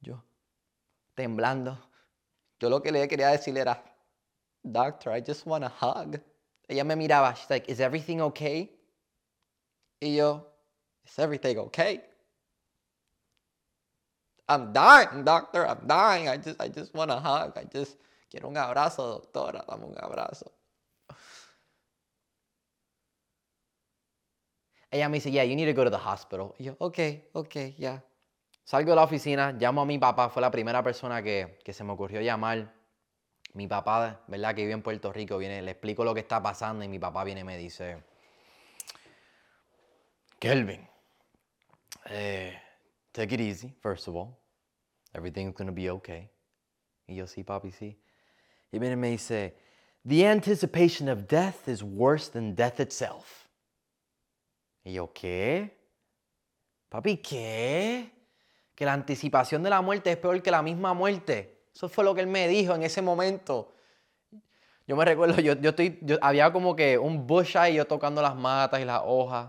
Yo, temblando. Yo lo que le quería decir era, Doctor, I just want a hug. Ella me miraba, she's like, is everything okay? Y yo, is everything okay? I'm dying, doctor, I'm dying. I just, I just want a hug. I just quiero un abrazo, doctora, dame un abrazo. Ella me dice, yeah, you need to go to the hospital. Y yo, ok, ok. Yeah. Salgo de la oficina, llamo a mi papá, fue la primera persona que, que, se me ocurrió llamar. Mi papá, ¿verdad? Que vive en Puerto Rico, viene, le explico lo que está pasando y mi papá viene y me dice, Kelvin, eh, Take it easy, first of all. Everything's to be okay. Y yo, sí, papi, sí. Y viene y me dice, The anticipation of death is worse than death itself. Y yo, ¿qué? Papi, ¿qué? Que la anticipación de la muerte es peor que la misma muerte. Eso fue lo que él me dijo en ese momento. Yo me recuerdo, yo, yo estoy, yo, había como que un bush ahí, yo tocando las matas y las hojas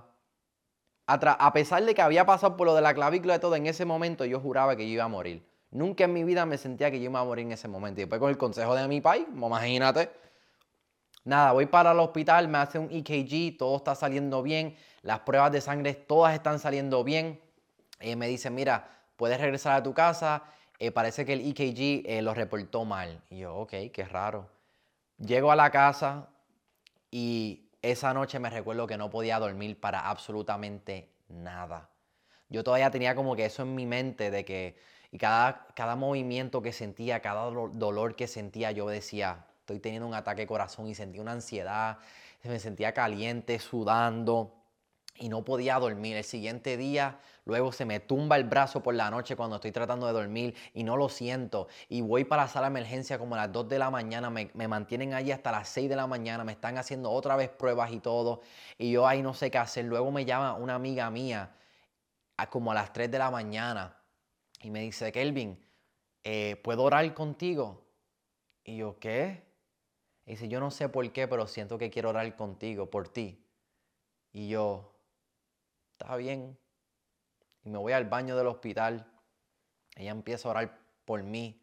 a, pesar de que había pasado por lo de la clavícula y todo, en ese momento yo juraba que yo iba a morir. Nunca en mi vida me sentía que yo iba a morir en ese momento. Y después con el consejo de mi país, imagínate. Nada, voy para el hospital, me hace un EKG, todo está saliendo bien, las pruebas de sangre todas están saliendo bien. Y me dice, mira, puedes regresar a tu casa, eh, parece que el EKG eh, lo reportó mal. Y yo, ok, qué raro. Llego a la casa y esa noche me recuerdo que no podía dormir para absolutamente nada. Yo todavía tenía como que eso en mi mente de que, y cada, cada movimiento que sentía, cada dolor que sentía, yo decía, estoy teniendo un ataque de corazón y sentía una ansiedad, me sentía caliente, sudando y no podía dormir. El siguiente día, luego se me tumba el brazo por la noche cuando estoy tratando de dormir y no lo siento. Y voy para la sala de emergencia como a las 2 de la mañana, me, mantienen allí hasta las 6 de la mañana, me están haciendo otra vez pruebas y todo. Y yo ahí no sé qué hacer. Luego me llama una amiga mía a como a las 3 de la mañana y me dice, Kelvin, eh, ¿puedo orar contigo? Y yo, ¿qué? Y dice, yo no sé por qué, pero siento que quiero orar contigo, por ti. Y yo, está bien. Y me voy al baño del hospital. Ella empieza a orar por mí.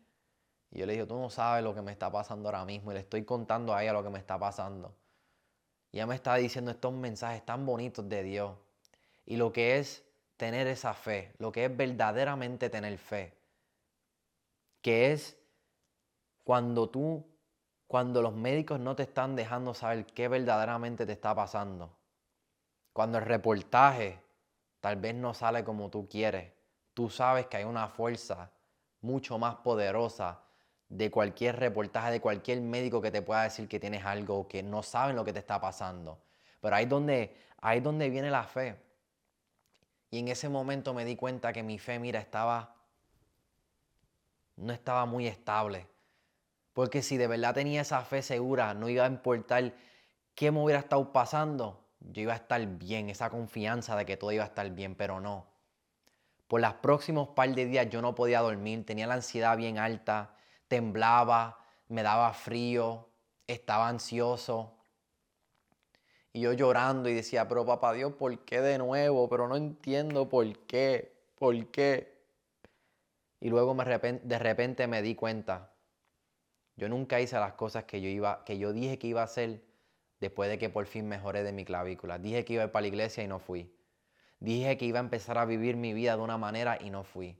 Y yo le digo, tú no sabes lo que me está pasando ahora mismo. Y le estoy contando a ella lo que me está pasando. Y ella me estaba diciendo estos mensajes tan bonitos de Dios. Y lo que es tener esa fe, lo que es verdaderamente tener fe. Que es cuando tú, cuando los médicos no te están dejando saber qué verdaderamente te está pasando. Cuando el reportaje tal vez no sale como tú quieres. Tú sabes que hay una fuerza mucho más poderosa de cualquier reportaje, de cualquier médico que te pueda decir que tienes algo, que no saben lo que te está pasando. Pero ahí es donde, ahí es donde viene la fe. Y en ese momento me di cuenta que mi fe, mira, estaba, no estaba muy estable. Porque si de verdad tenía esa fe segura, no iba a importar qué me hubiera estado pasando, yo iba a estar bien, esa confianza de que todo iba a estar bien, pero no. Por los próximos par de días yo no podía dormir, tenía la ansiedad bien alta, temblaba, me daba frío, estaba ansioso. Y yo llorando y decía, pero papá Dios, ¿por qué de nuevo? Pero no entiendo por qué, por qué. Y luego de repente me di cuenta, yo nunca hice las cosas que yo, iba, que yo dije que iba a hacer después de que por fin mejoré de mi clavícula. Dije que iba a ir para la iglesia y no fui. Dije que iba a empezar a vivir mi vida de una manera y no fui.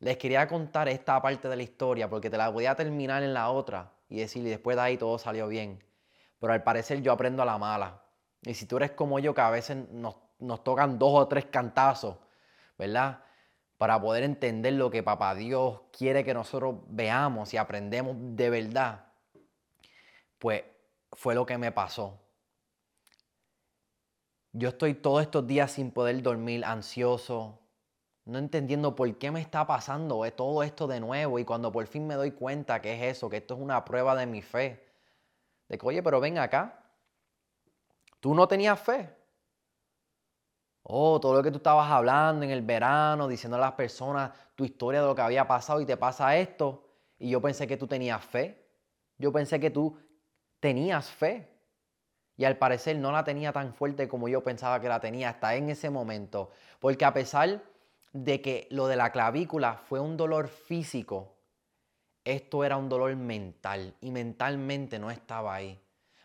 Les quería contar esta parte de la historia porque te la voy a terminar en la otra y decir, y después de ahí todo salió bien. Pero al parecer yo aprendo a la mala. Y si tú eres como yo, que a veces nos, nos tocan dos o tres cantazos, ¿verdad? Para poder entender lo que Papá Dios quiere que nosotros veamos y aprendemos de verdad, pues fue lo que me pasó. Yo estoy todos estos días sin poder dormir, ansioso, no entendiendo por qué me está pasando todo esto de nuevo y cuando por fin me doy cuenta que es eso, que esto es una prueba de mi fe. De que, oye, pero ven acá, tú no tenías fe. Oh, todo lo que tú estabas hablando en el verano, diciendo a las personas tu historia de lo que había pasado y te pasa esto. Y yo pensé que tú tenías fe. Yo pensé que tú tenías fe. Y al parecer no la tenía tan fuerte como yo pensaba que la tenía hasta en ese momento. Porque a pesar de que lo de la clavícula fue un dolor físico, esto era un dolor mental y mentalmente no estaba ahí.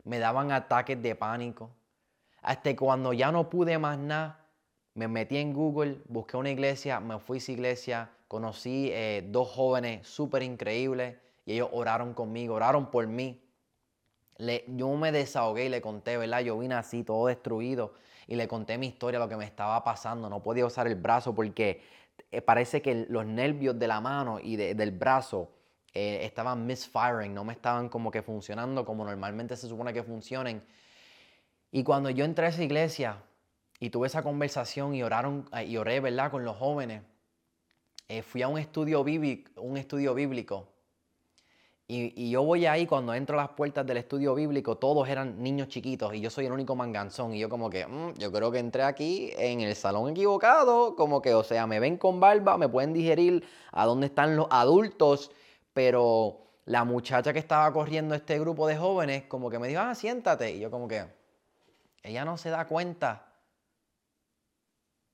Me daban ataques de pánico. Hasta cuando ya no pude más nada, me metí en Google, busqué una iglesia, me fui a esa iglesia, conocí eh, dos jóvenes súper increíbles y ellos oraron conmigo, oraron por mí yo me desahogué y le conté, ¿verdad? Yo vine así, todo destruido, y le conté mi historia, lo que me estaba pasando. No podía usar el brazo porque eh, parece que los nervios de la mano y del brazo eh, estaban misfiring, no me estaban como que funcionando como normalmente se supone que funcionen. Y cuando yo entré a esa iglesia y tuve esa conversación y oraron eh, y oré, ¿verdad? Con los jóvenes, fui a un estudio bíblico, un estudio bíblico y, yo voy ahí cuando entro a las puertas del estudio bíblico, todos eran niños chiquitos y yo soy el único manganzón. Y yo como que, mm, yo creo que entré aquí en el salón equivocado, como que, o sea, me ven con barba, me pueden digerir a dónde están los adultos, pero la muchacha que estaba corriendo este grupo de jóvenes como que me dijo, ah, siéntate. Y yo como que, ella no se da cuenta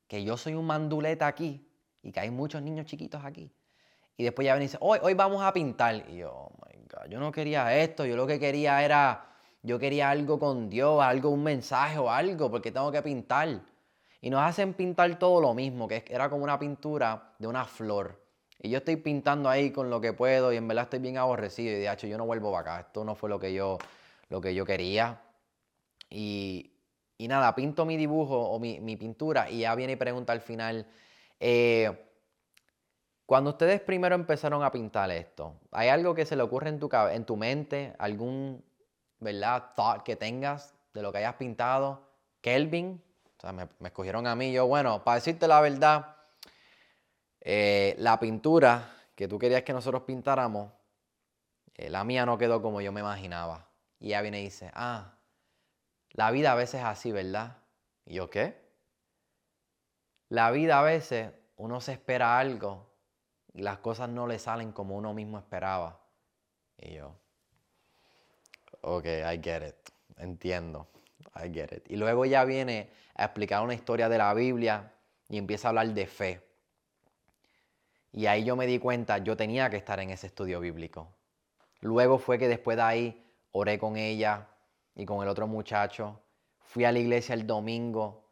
que yo soy un manduleta aquí y que hay muchos niños chiquitos aquí. Y después ya ven y dice, hoy, hoy vamos a pintar. Y yo, oh yo no quería esto, yo lo que quería era, yo quería algo con Dios, algo, un mensaje o algo, porque tengo que pintar. Y nos hacen pintar todo lo mismo, que era como una pintura de una flor. Y yo estoy pintando ahí con lo que puedo y en verdad estoy bien aborrecido. Y de hecho, yo no vuelvo para acá. Esto no fue lo que yo, lo que yo quería. Y, y nada, pinto mi dibujo o mi, mi, pintura y ya viene y pregunta al final, eh, cuando ustedes primero empezaron a pintar esto, ¿hay algo que se le ocurre en tu, en tu mente? ¿Algún, verdad, thought que tengas de lo que hayas pintado? Kelvin, o sea, me, escogieron a mí. Yo, bueno, para decirte la verdad, eh, la pintura que tú querías que nosotros pintáramos, eh, la mía no quedó como yo me imaginaba. Y ella viene y dice, ah, la vida a veces es así, ¿verdad? ¿Y yo qué? La vida a veces uno se espera algo las cosas no le salen como uno mismo esperaba. Y yo, ok, I get it, entiendo, I get it. Y luego ya viene a explicar una historia de la Biblia y empieza a hablar de fe. Y ahí yo me di cuenta, yo tenía que estar en ese estudio bíblico. Luego fue que después de ahí oré con ella y con el otro muchacho fui a la iglesia el domingo.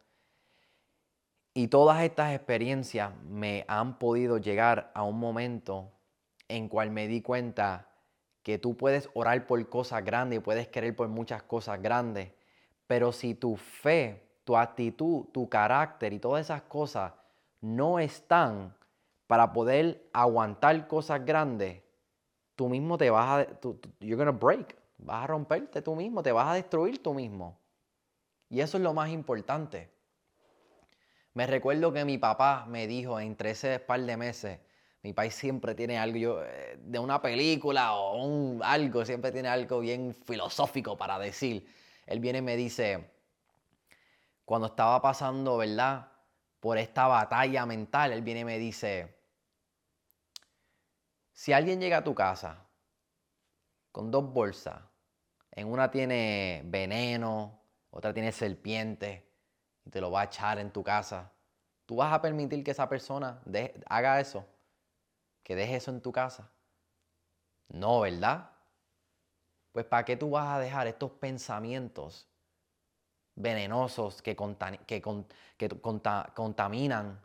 Y todas estas experiencias me han podido llegar a un momento en cual me di cuenta que tú puedes orar por cosas grandes y puedes querer por muchas cosas grandes, pero si tu fe, tu actitud, tu carácter y todas esas cosas no están para poder aguantar cosas grandes, tú mismo te vas a, you're gonna break, vas a romperte tú mismo, te vas a destruir tú mismo. Y eso es lo más importante. Me recuerdo que mi papá me dijo entre ese par de meses, mi país siempre tiene algo eh, de una película o algo, siempre tiene algo bien filosófico para decir. Él viene y me dice, cuando estaba pasando, ¿verdad? Por esta batalla mental, él viene y me dice, si alguien llega a tu casa con dos bolsas, en una tiene veneno, otra tiene serpiente, y te lo va a echar en tu casa, ¿tú vas a permitir que esa persona haga eso? ¿Que deje eso en tu casa? No, ¿verdad? Pues ¿para qué tú vas a dejar estos pensamientos venenosos que, que, que contaminan,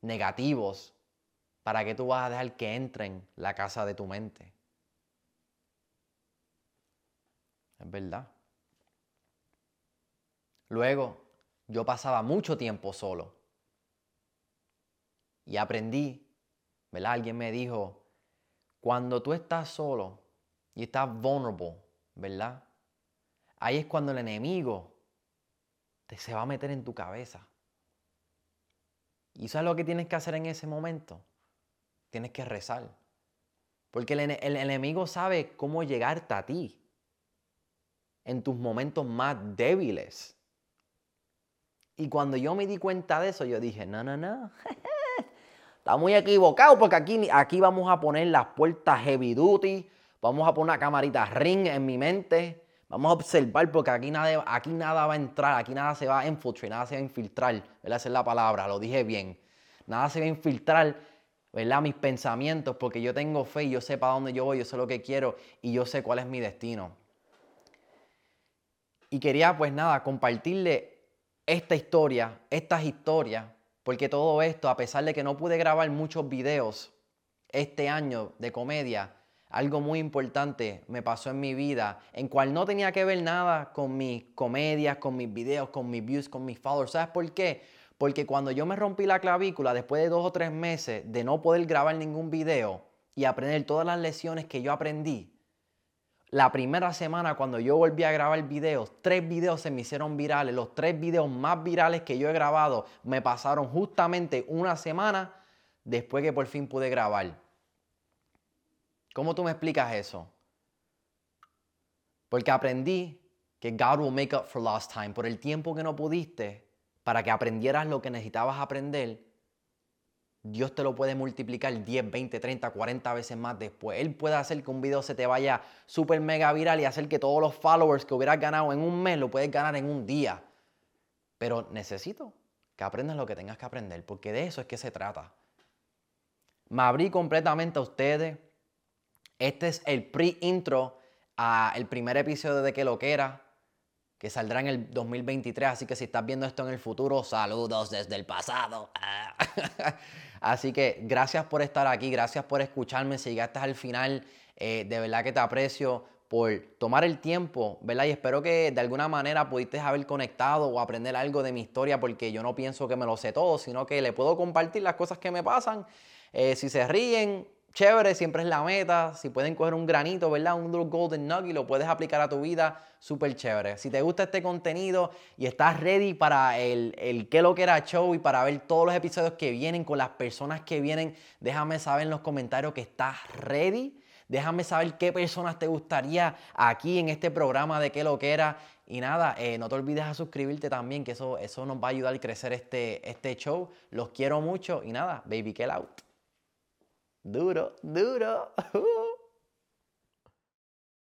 negativos, ¿Para qué tú vas a dejar que entren la casa de tu mente? Es verdad. Luego, yo pasaba mucho tiempo solo. Y aprendí, ¿verdad? Alguien me dijo, cuando tú estás solo y estás vulnerable, ¿verdad? Ahí es cuando el enemigo te se va a meter en tu cabeza. ¿Y sabes lo que tienes que hacer en ese momento? tienes que rezar. Porque el, enemigo sabe cómo llegarte a ti en tus momentos más débiles. Y cuando yo me di cuenta de eso, yo dije, no, no, no. Está muy equivocado porque aquí, aquí vamos a poner las puertas heavy duty, vamos a poner una camarita ring en mi mente, vamos a observar porque aquí nada, aquí nada va a entrar, aquí nada se va a infiltrar, nada se va a infiltrar. Esa es la palabra, lo dije bien. Nada se va a infiltrar ¿verdad? Mis pensamientos, porque yo tengo fe y yo sé para dónde yo voy, yo sé lo que quiero y yo sé cuál es mi destino. Y quería, pues nada, compartirle esta historia, estas historias, porque todo esto, a pesar de que no pude grabar muchos videos este año de comedia, algo muy importante me pasó en mi vida, en cual no tenía que ver nada con mis comedias, con mis videos, con mis views, con mis followers. ¿Sabes por qué? Porque cuando yo me rompí la clavícula, después de dos o tres meses de no poder grabar ningún video y aprender todas las lecciones que yo aprendí, la primera semana cuando yo volví a grabar videos, tres videos se me hicieron virales. Los tres videos más virales que yo he grabado me pasaron justamente una semana después que por fin pude grabar. ¿Cómo tú me explicas eso? Porque aprendí que God will make up for lost time. Por el tiempo que no pudiste, para que aprendieras lo que necesitabas aprender, Dios te lo puede multiplicar 10, 20, 30, 40 veces más después. Él puede hacer que un video se te vaya súper mega viral y hacer que todos los followers que hubieras ganado en un mes lo puedes ganar en un día. Pero necesito que aprendas lo que tengas que aprender, porque de eso es que se trata. Me abrí completamente a ustedes. Este es el pre-intro al primer episodio de Que lo que era que saldrá en el 2023. Así que si estás viendo esto en el futuro, saludos desde el pasado. así que gracias por estar aquí, gracias por escucharme. Si llegaste al final, eh, de verdad que te aprecio por tomar el tiempo, ¿verdad? Y espero que de alguna manera pudiste haber conectado o aprender algo de mi historia, porque yo no pienso que me lo sé todo, sino que le puedo compartir las cosas que me pasan. Eh, si se ríen, chévere, siempre es la meta. Si pueden coger un granito, ¿verdad? Un little golden nugget lo puedes aplicar a tu vida, súper chévere. Si te gusta este contenido y estás ready para el, el que lo que era show y para ver todos los episodios que vienen con las personas que vienen, déjame saber en los comentarios que estás ready. Déjame saber qué personas te gustaría aquí en este programa de qué lo que era. Y nada, eh, no te olvides a suscribirte también, que eso, eso nos va a ayudar a crecer este, este show. Los quiero mucho y nada, baby, kill out. Duro, duro.